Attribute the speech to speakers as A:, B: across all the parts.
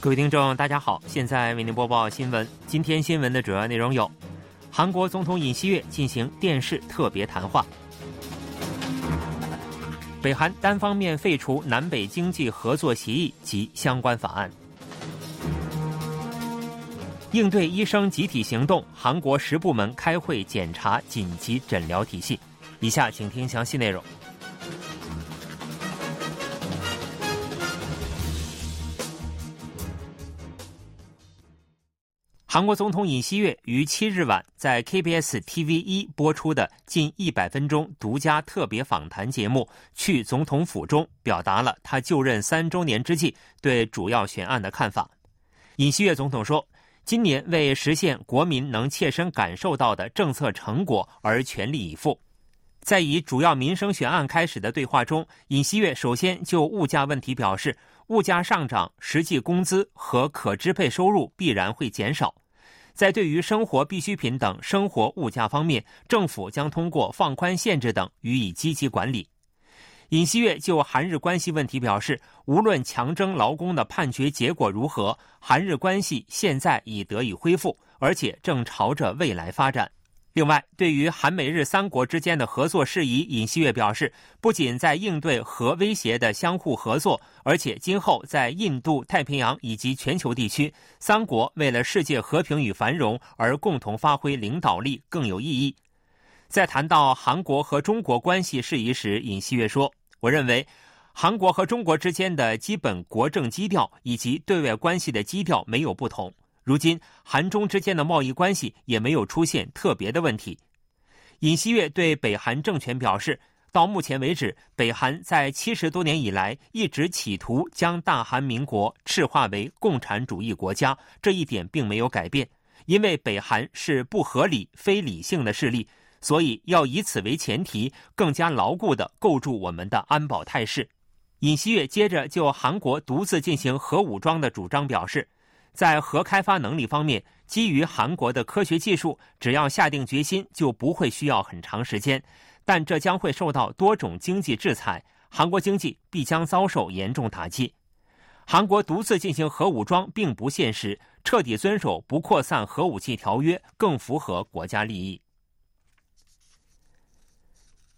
A: 各位听众，大家好，现在为您播报新闻。今天新闻的主要内容有：韩国总统尹锡悦进行电视特别谈话；北韩单方面废除南北经济合作协议及相关法案；应对医生集体行动，韩国十部门开会检查紧急诊疗体系。以下请听详细内容。韩国总统尹锡悦于七日晚在 KBS TV 一播出的近一百分钟独家特别访谈节目《去总统府》中，表达了他就任三周年之际对主要悬案的看法。尹锡悦总统说：“今年为实现国民能切身感受到的政策成果而全力以赴。”在以主要民生悬案开始的对话中，尹锡悦首先就物价问题表示。物价上涨，实际工资和可支配收入必然会减少。在对于生活必需品等生活物价方面，政府将通过放宽限制等予以积极管理。尹锡悦就韩日关系问题表示，无论强征劳工的判决结果如何，韩日关系现在已得以恢复，而且正朝着未来发展。另外，对于韩美日三国之间的合作事宜，尹锡悦表示，不仅在应对核威胁的相互合作，而且今后在印度太平洋以及全球地区，三国为了世界和平与繁荣而共同发挥领导力更有意义。在谈到韩国和中国关系事宜时，尹锡悦说：“我认为，韩国和中国之间的基本国政基调以及对外关系的基调没有不同。”如今，韩中之间的贸易关系也没有出现特别的问题。尹锡悦对北韩政权表示，到目前为止，北韩在七十多年以来一直企图将大韩民国赤化为共产主义国家，这一点并没有改变。因为北韩是不合理、非理性的势力，所以要以此为前提，更加牢固地构筑我们的安保态势。尹锡悦接着就韩国独自进行核武装的主张表示。在核开发能力方面，基于韩国的科学技术，只要下定决心，就不会需要很长时间。但这将会受到多种经济制裁，韩国经济必将遭受严重打击。韩国独自进行核武装并不现实，彻底遵守不扩散核武器条约更符合国家利益。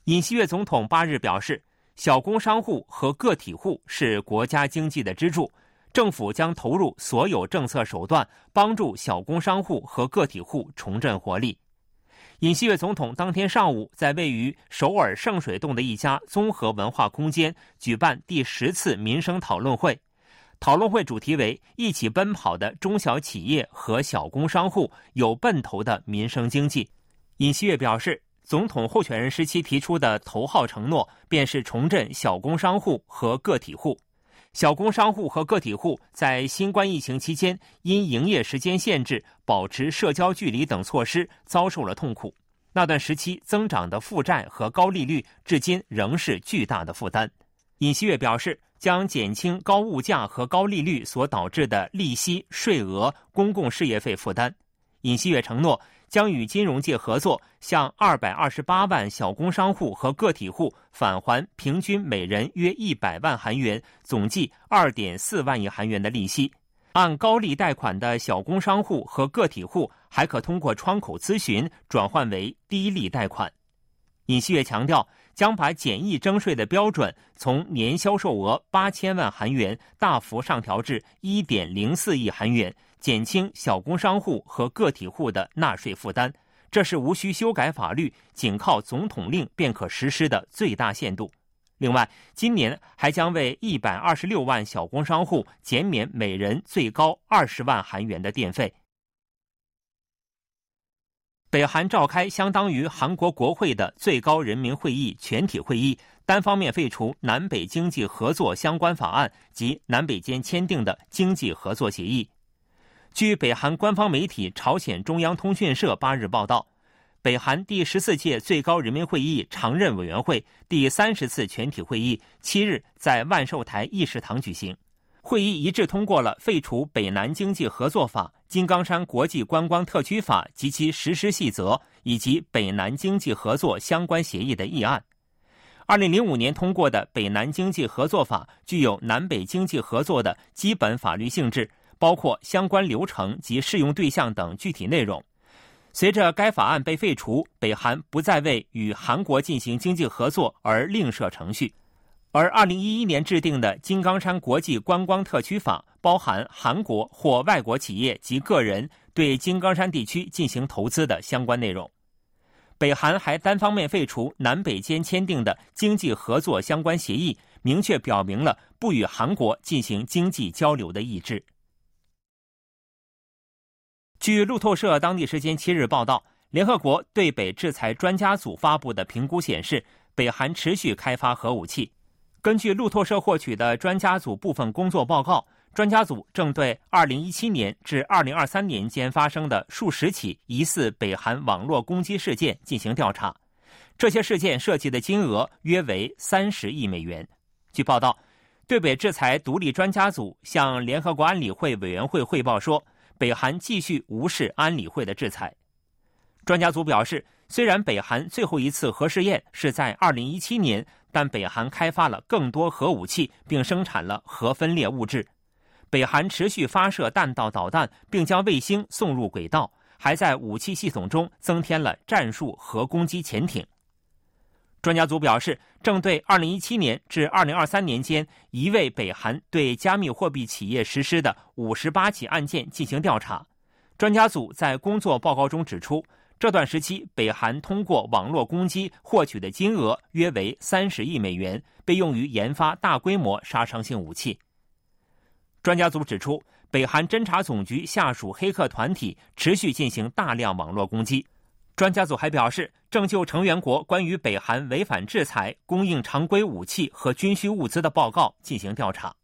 A: 尹锡悦总统八日表示，小工商户和个体户是国家经济的支柱。政府将投入所有政策手段，帮助小工商户和个体户重振活力。尹锡悦总统当天上午在位于首尔圣水洞的一家综合文化空间举办第十次民生讨论会，讨论会主题为“一起奔跑的中小企业和小工商户，有奔头的民生经济”。尹锡悦表示，总统候选人时期提出的头号承诺便是重振小工商户和个体户。小工商户和个体户在新冠疫情期间，因营业时间限制、保持社交距离等措施，遭受了痛苦。那段时期增长的负债和高利率，至今仍是巨大的负担。尹锡悦表示，将减轻高物价和高利率所导致的利息、税额、公共事业费负担。尹锡悦承诺。将与金融界合作，向二百二十八万小工商户和个体户返还平均每人约一百万韩元，总计二点四万亿韩元的利息。按高利贷款的小工商户和个体户还可通过窗口咨询转换为低利贷款。尹锡悦强调，将把简易征税的标准从年销售额八千万韩元大幅上调至一点零四亿韩元。减轻小工商户和个体户的纳税负担，这是无需修改法律，仅靠总统令便可实施的最大限度。另外，今年还将为一百二十六万小工商户减免每人最高二十万韩元的电费。北韩召开相当于韩国国会的最高人民会议全体会议，单方面废除南北经济合作相关法案及南北间签订的经济合作协议。据北韩官方媒体朝鲜中央通讯社八日报道，北韩第十四届最高人民会议常任委员会第三十次全体会议七日在万寿台议事堂举行。会议一致通过了废除北南经济合作法、金刚山国际观光特区法及其实施细则，以及北南经济合作相关协议的议案。二零零五年通过的北南经济合作法具有南北经济合作的基本法律性质。包括相关流程及适用对象等具体内容。随着该法案被废除，北韩不再为与韩国进行经济合作而另设程序。而2011年制定的《金刚山国际观光特区法》包含韩国或外国企业及个人对金刚山地区进行投资的相关内容。北韩还单方面废除南北间签订的经济合作相关协议，明确表明了不与韩国进行经济交流的意志。据路透社当地时间七日报道，联合国对北制裁专家组发布的评估显示，北韩持续开发核武器。根据路透社获取的专家组部分工作报告，专家组正对2017年至2023年间发生的数十起疑似北韩网络攻击事件进行调查。这些事件涉及的金额约为30亿美元。据报道，对北制裁独立专家组向联合国安理会委员会汇报说，北韩继续无视安理会的制裁。专家组表示，虽然北韩最后一次核试验是在2017年。但北韩开发了更多核武器，并生产了核分裂物质。北韩持续发射弹道导弹，并将卫星送入轨道，还在武器系统中增添了战术核攻击潜艇。专家组表示，正对2017年至2023年间一位北韩对加密货币企业实施的58起案件进行调查。专家组在工作报告中指出。这段时期，北韩通过网络攻击获取的金额约为三十亿美元，被用于研发大规模杀伤性武器。专家组指出，北韩侦察总局下属黑客团体持续进行大量网络攻击。专家组还表示，正就成员国关于北韩违反制裁、供应常规武器和军需物资的报告进行调查。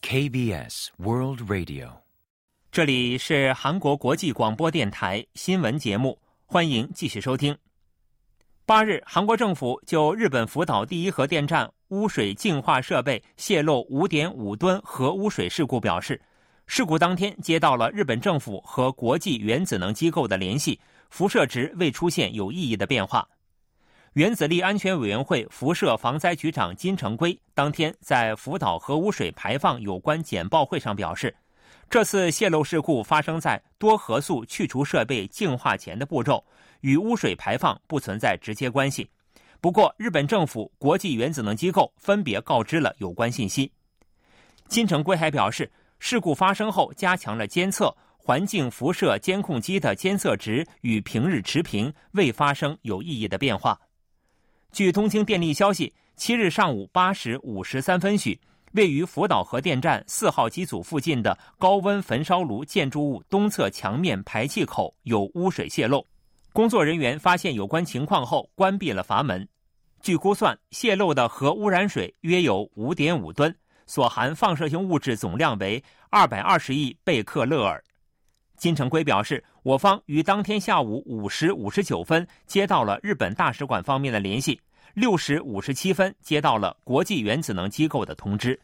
B: KBS World Radio，
A: 这里是韩国国际广播电台新闻节目，欢迎继续收听。八日，韩国政府就日本福岛第一核电站污水净化设备泄漏五点五吨核污水事故表示，事故当天接到了日本政府和国际原子能机构的联系，辐射值未出现有意义的变化。原子力安全委员会辐射防灾局长金成圭当天在福岛核污水排放有关简报会上表示，这次泄漏事故发生在多核素去除设备净化前的步骤，与污水排放不存在直接关系。不过，日本政府、国际原子能机构分别告知了有关信息。金成圭还表示，事故发生后加强了监测，环境辐射监控机的监测值与平日持平，未发生有意义的变化。据东京电力消息，七日上午八时五十三分许，位于福岛核电站四号机组附近的高温焚烧炉建筑物东侧墙面排气口有污水泄漏。工作人员发现有关情况后，关闭了阀门。据估算，泄漏的核污染水约有五点五吨，所含放射性物质总量为二百二十亿贝克勒尔。金成圭表示，我方于当天下午五时五十九分接到了日本大使馆方面的联系，六时五十七分接到了国际原子能机构的通知。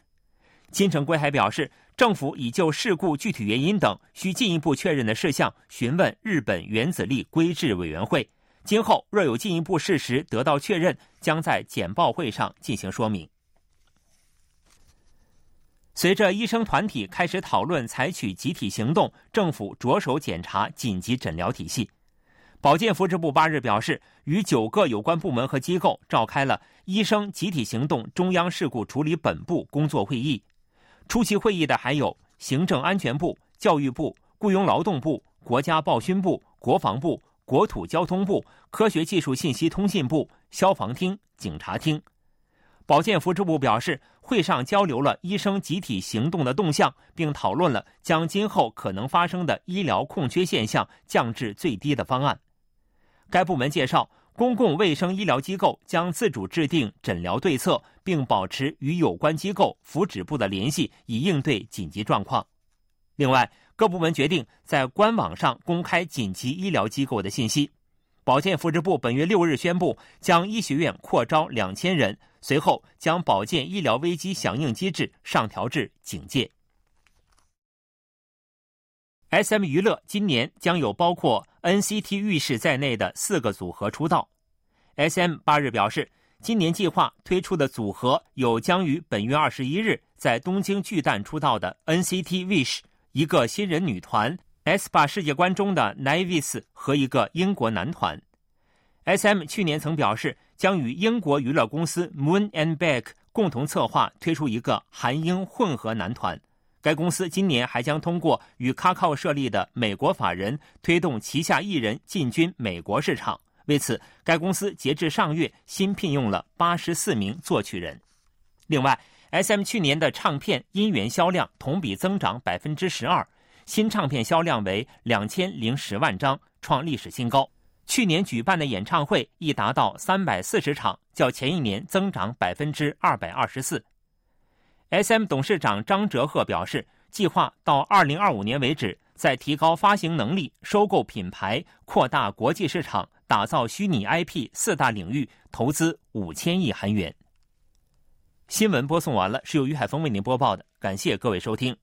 A: 金成圭还表示，政府已就事故具体原因等需进一步确认的事项询问日本原子力规制委员会，今后若有进一步事实得到确认，将在简报会上进行说明。随着医生团体开始讨论采取集体行动，政府着手检查紧急诊疗体系。保健福祉部八日表示，与九个有关部门和机构召开了医生集体行动中央事故处理本部工作会议。出席会议的还有行政安全部、教育部、雇佣劳动部、国家报勋部、国防部、国土交通部、科学技术信息通信部、消防厅、警察厅。保健福祉部表示。会上交流了医生集体行动的动向，并讨论了将今后可能发生的医疗空缺现象降至最低的方案。该部门介绍，公共卫生医疗机构将自主制定诊疗对策，并保持与有关机构福祉部的联系，以应对紧急状况。另外，各部门决定在官网上公开紧急医疗机构的信息。保健福祉部本月六日宣布，将医学院扩招两千人。随后将保健医疗危机响应机制上调至警戒。SM 娱乐今年将有包括 NCT 浴室在内的四个组合出道。SM 八日表示，今年计划推出的组合有将于本月二十一日在东京巨蛋出道的 NCT Wish，一个新人女团 S 八世界观中的 Naivis 和一个英国男团。SM 去年曾表示，将与英国娱乐公司 Moon and Back 共同策划推出一个韩英混合男团。该公司今年还将通过与 Kakao 设立的美国法人，推动旗下艺人进军美国市场。为此，该公司截至上月新聘用了八十四名作曲人。另外，S.M. 去年的唱片音源销量同比增长百分之十二，新唱片销量为两千零十万张，创历史新高。去年举办的演唱会亦达到三百四十场，较前一年增长百分之二百二十四。S.M. 董事长张哲赫表示，计划到二零二五年为止，在提高发行能力、收购品牌、扩大国际市场、打造虚拟 IP 四大领域投资五千亿韩元。新闻播送完了，是由于海峰为您播报的，感谢各位收听。